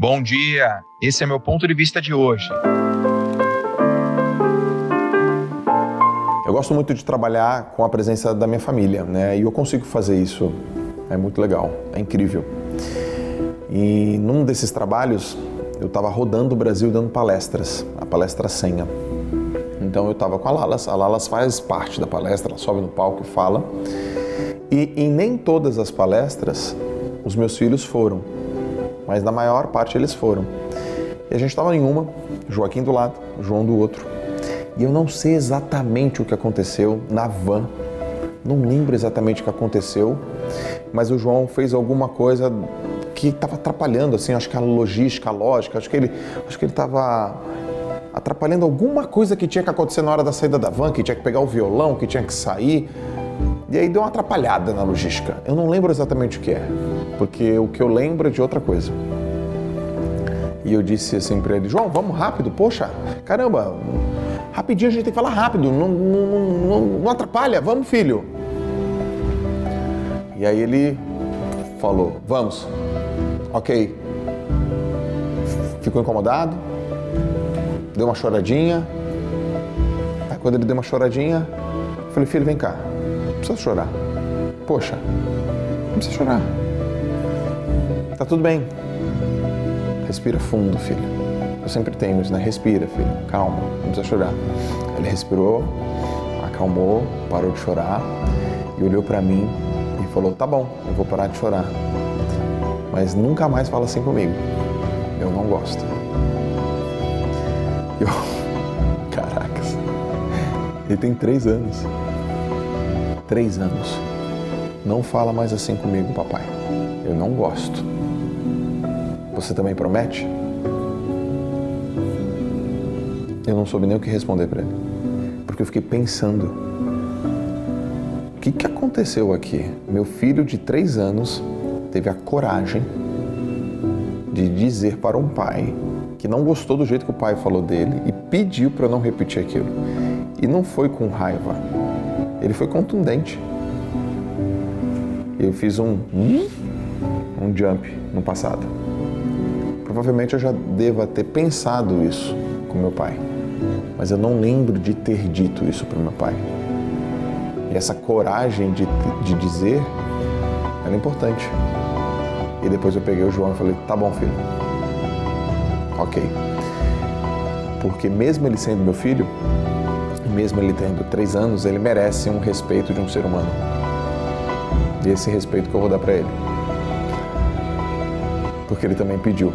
Bom dia, esse é meu ponto de vista de hoje. Eu gosto muito de trabalhar com a presença da minha família, né? E eu consigo fazer isso. É muito legal, é incrível. E num desses trabalhos, eu estava rodando o Brasil dando palestras, a palestra senha. Então eu estava com a Lalas, a Lalas faz parte da palestra, ela sobe no palco e fala. E em nem todas as palestras os meus filhos foram mas na maior parte eles foram. E a gente estava em uma, Joaquim do lado, João do outro. E eu não sei exatamente o que aconteceu na van. Não lembro exatamente o que aconteceu, mas o João fez alguma coisa que estava atrapalhando, assim, acho que a logística, a lógica, acho que ele acho que ele estava atrapalhando alguma coisa que tinha que acontecer na hora da saída da van, que tinha que pegar o violão, que tinha que sair. E aí deu uma atrapalhada na logística. Eu não lembro exatamente o que é, porque o que eu lembro é de outra coisa. E eu disse assim para ele: João, vamos rápido, poxa, caramba, rapidinho a gente tem que falar rápido, não, não, não, não atrapalha, vamos, filho. E aí ele falou: Vamos, ok. Ficou incomodado, deu uma choradinha. Aí quando ele deu uma choradinha, eu falei: Filho, vem cá precisa chorar. Poxa, não precisa chorar. Tá tudo bem. Respira fundo, filho. Eu sempre tenho isso, né? Respira, filho. Calma, não precisa chorar. Ele respirou, acalmou, parou de chorar e olhou para mim e falou: Tá bom, eu vou parar de chorar. Mas nunca mais fala assim comigo. Eu não gosto. Eu. Caracas. Ele tem três anos três anos. Não fala mais assim comigo, papai. Eu não gosto. Você também promete? Eu não soube nem o que responder para ele, porque eu fiquei pensando: o que, que aconteceu aqui? Meu filho de três anos teve a coragem de dizer para um pai que não gostou do jeito que o pai falou dele e pediu para eu não repetir aquilo. E não foi com raiva, ele foi contundente. Eu fiz um um jump no passado. Provavelmente eu já deva ter pensado isso com meu pai, mas eu não lembro de ter dito isso para meu pai. E essa coragem de, de dizer era importante. E depois eu peguei o João e falei: tá bom, filho. Ok. Porque mesmo ele sendo meu filho, mesmo ele tendo três anos, ele merece um respeito de um ser humano. E esse respeito que eu vou dar para ele. Porque ele também pediu.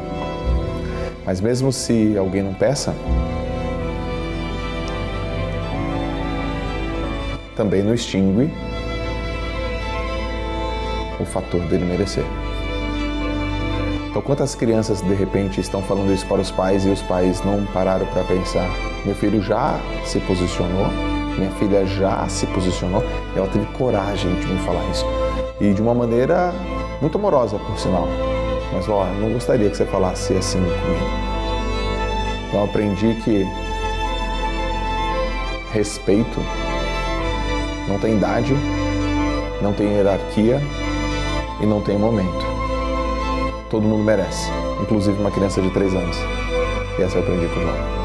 Mas mesmo se alguém não peça, também não extingue o fator dele merecer. Então, quantas crianças de repente estão falando isso para os pais e os pais não pararam para pensar? Meu filho já se posicionou, minha filha já se posicionou, ela teve coragem de me falar isso. E de uma maneira muito amorosa, por sinal. Mas, ó, não gostaria que você falasse assim comigo. Então, aprendi que respeito não tem idade, não tem hierarquia e não tem momento todo mundo merece, inclusive uma criança de 3 anos. E essa eu aprendi com o João.